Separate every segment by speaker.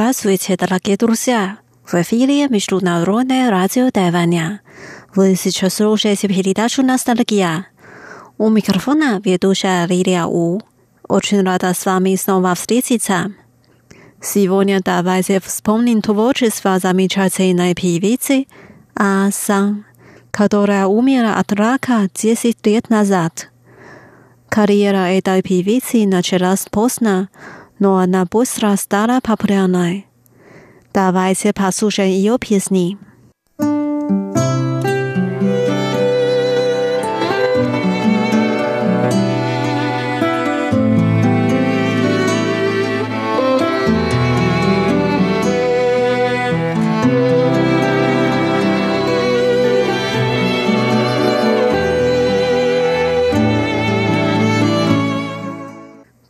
Speaker 1: Здравствуйте, дорогие друзья! В эфире Международное радио Тайваня. Вы сейчас слушаете передачу «Ностальгия». У микрофона ведущая Лилия У. Очень рада с вами снова встретиться. Сегодня давайте вспомним творчество замечательной певицы А Сан, которая умерла от рака 10 лет назад. Карьера этой певицы началась поздно, но она быстро стала популярной. Давайте послушаем ее песни.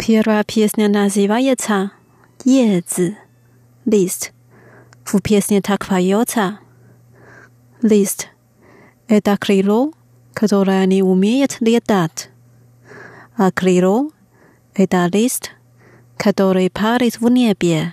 Speaker 1: Первая песня называется «叶子» (list). В песне так поется «list» — это крыло, которое не умеет летать, а крыло — это лист, который парит в небе.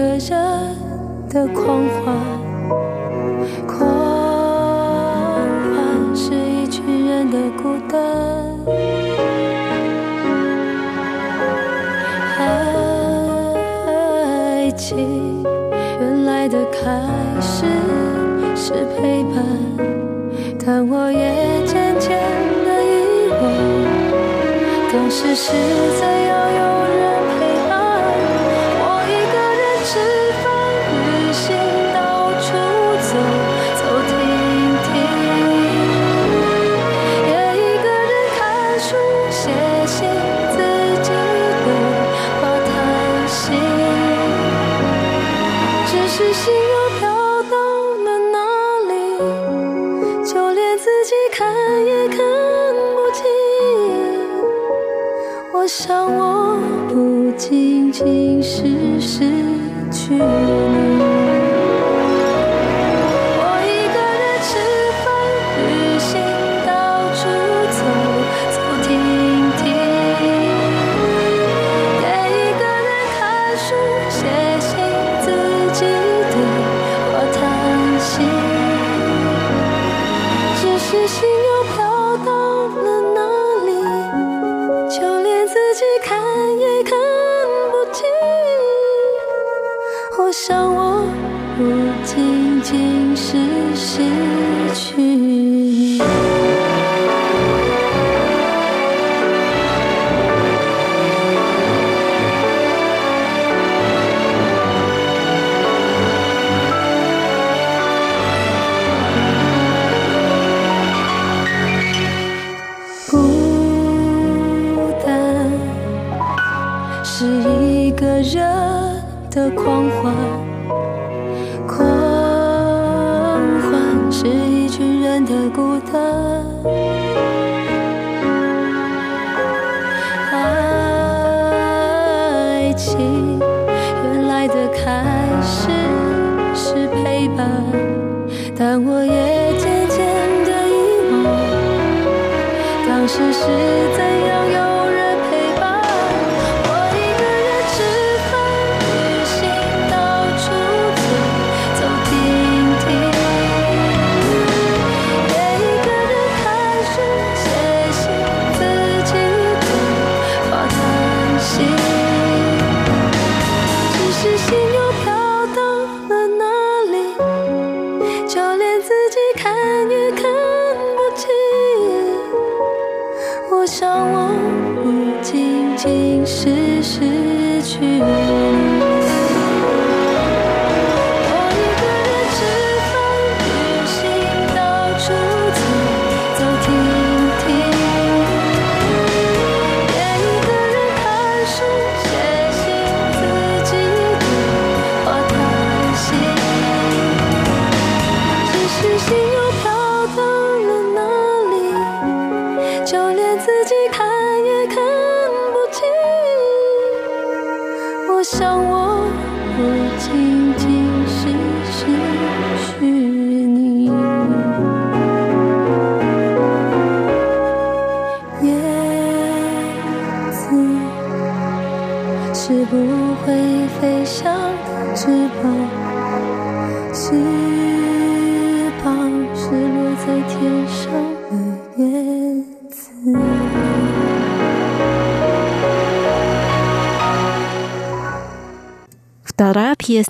Speaker 2: 个人。的狂欢，狂欢是一群人的孤单。爱情原来的开始是陪伴，但我也渐渐的遗忘，当时是在伤我不仅仅是失去。我想我不仅仅是失去。是是陪伴，但我也渐渐的遗忘，当时是。想我不仅仅是失去。
Speaker 1: Вторая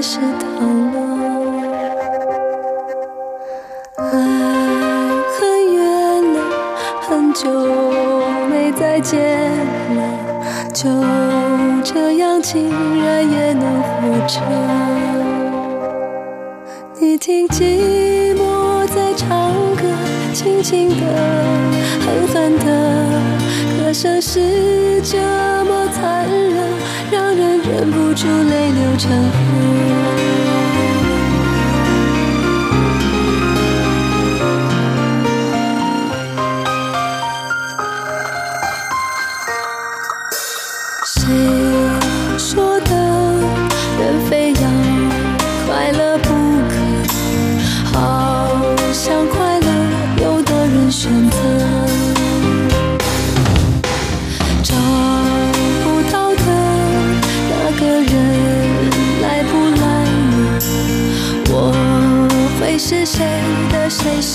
Speaker 2: 开始疼了，爱很远了，很久没再见了，就这样竟然也能活着。你听寂寞在唱歌，轻轻的，狠狠的，歌声是这么残忍。让人忍不住泪流成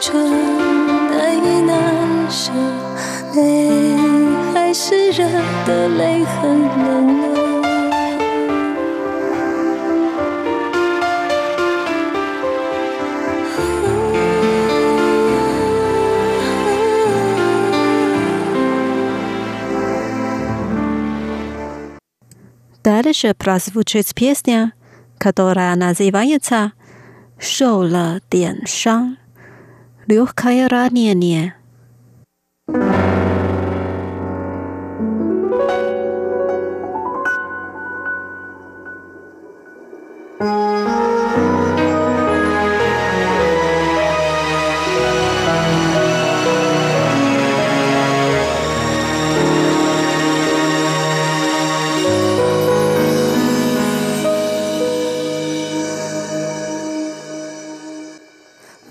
Speaker 2: 春难以难舍，泪还是热的，泪很冷呢。
Speaker 1: Дальше прозвучит песня, которая называется «Шоу ла дэн шанг».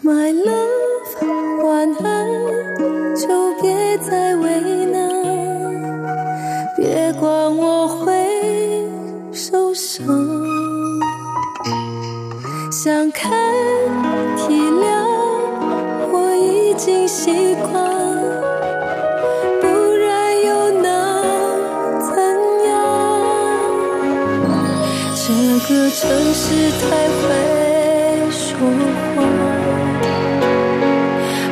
Speaker 2: my love. 看体谅我已经习惯不然又能怎样这个城市太会说谎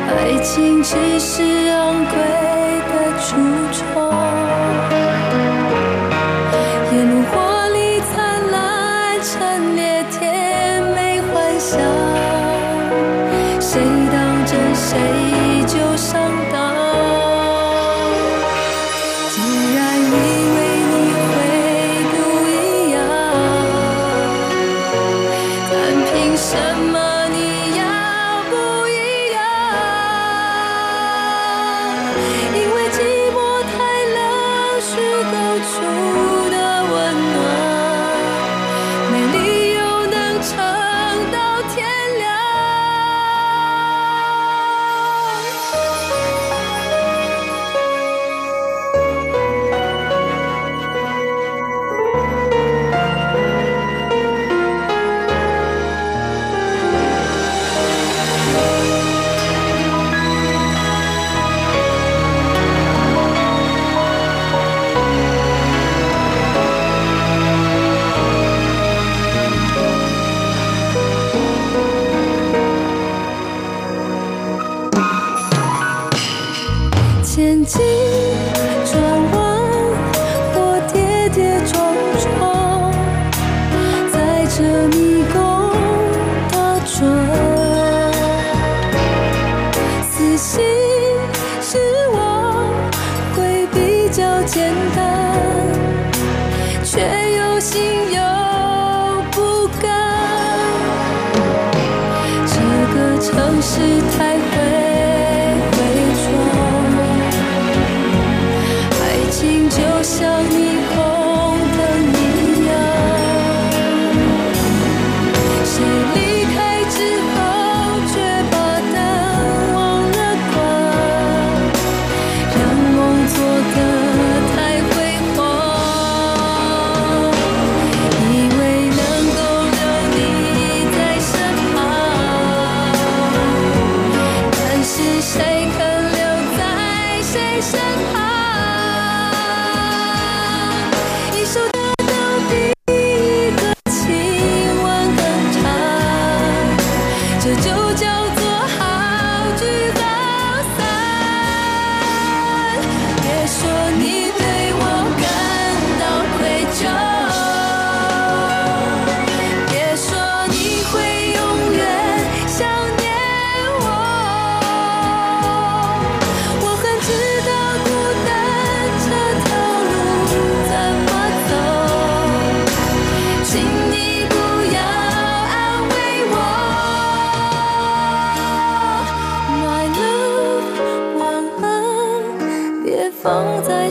Speaker 2: 爱情只是昂贵的初衷笑谁当真谁是我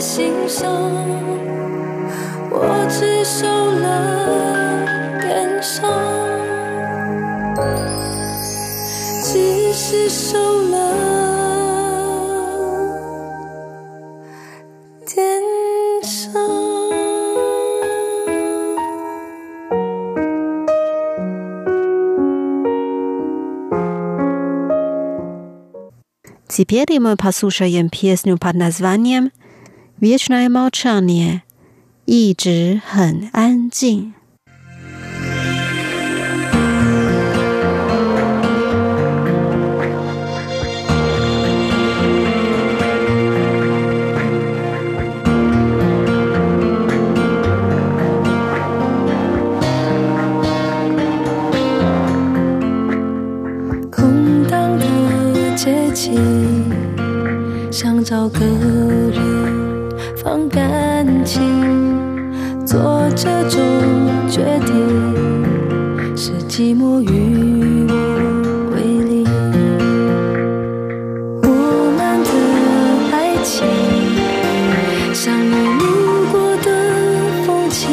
Speaker 2: 心上，我只受了点伤，只是受了。
Speaker 1: Теперь мы послушаем песню под названием vietnam autumn 一直很安静
Speaker 2: 找个这种决定是寂寞与我为邻。我们的爱情像你路过的风景，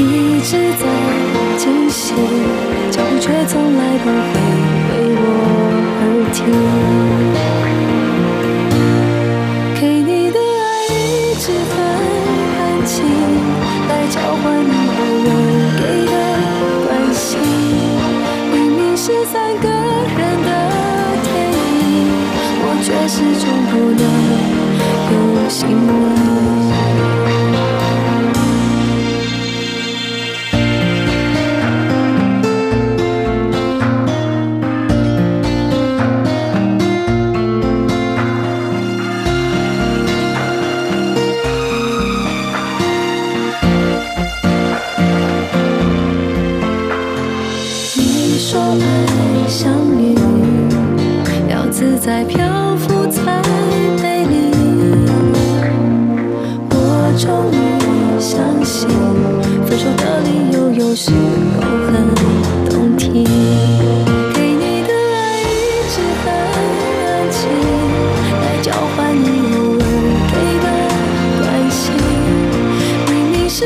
Speaker 2: 一直在进行，脚步却从来不会为我而停。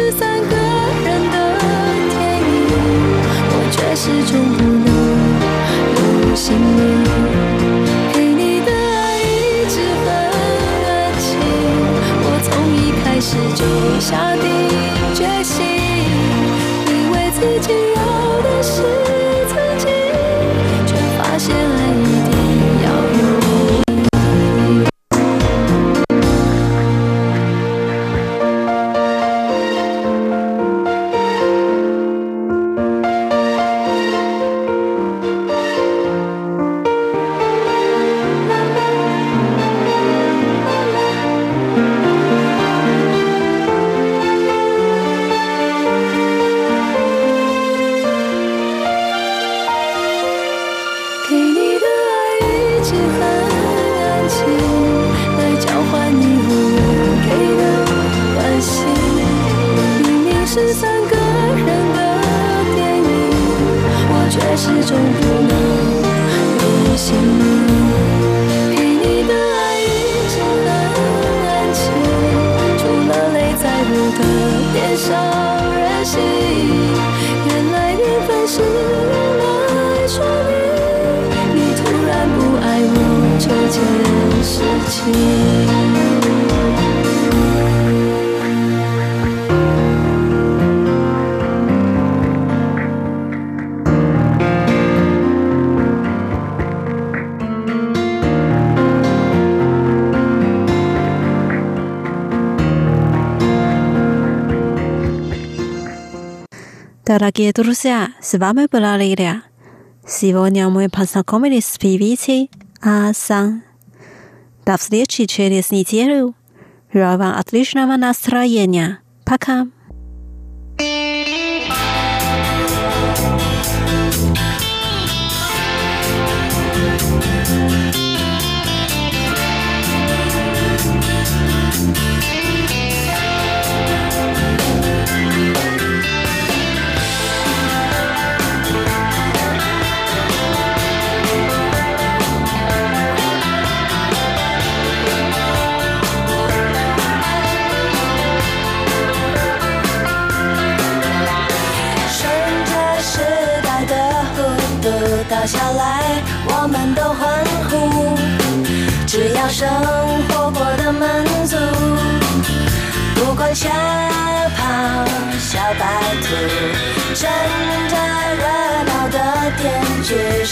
Speaker 2: 是三个人的电影，我却始终不能入心里。给你的爱一直很安静，我从一开始就下定决心。以为自己要的是
Speaker 1: Дорогие друзья, с вами была Лилия. Сегодня мы познакомились с певицей Асан. До встречи через неделю. Желаю вам отличного настроения. Пока.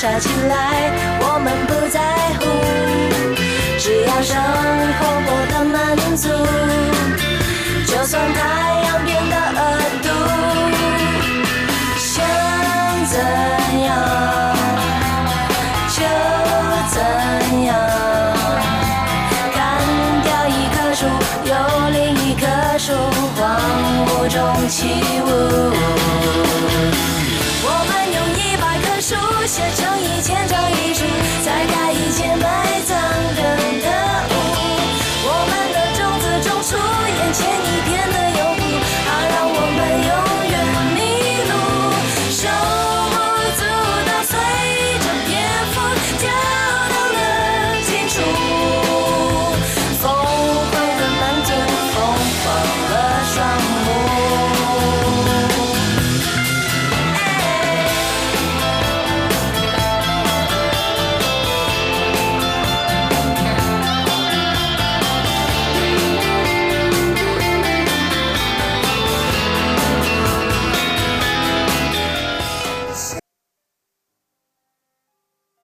Speaker 3: 却杀起来，我们不在乎，只要生活过得满足，就算太阳变得恶毒，想怎样就怎样，砍掉一棵树，有另一棵树，荒芜中起舞。写成一千张，一。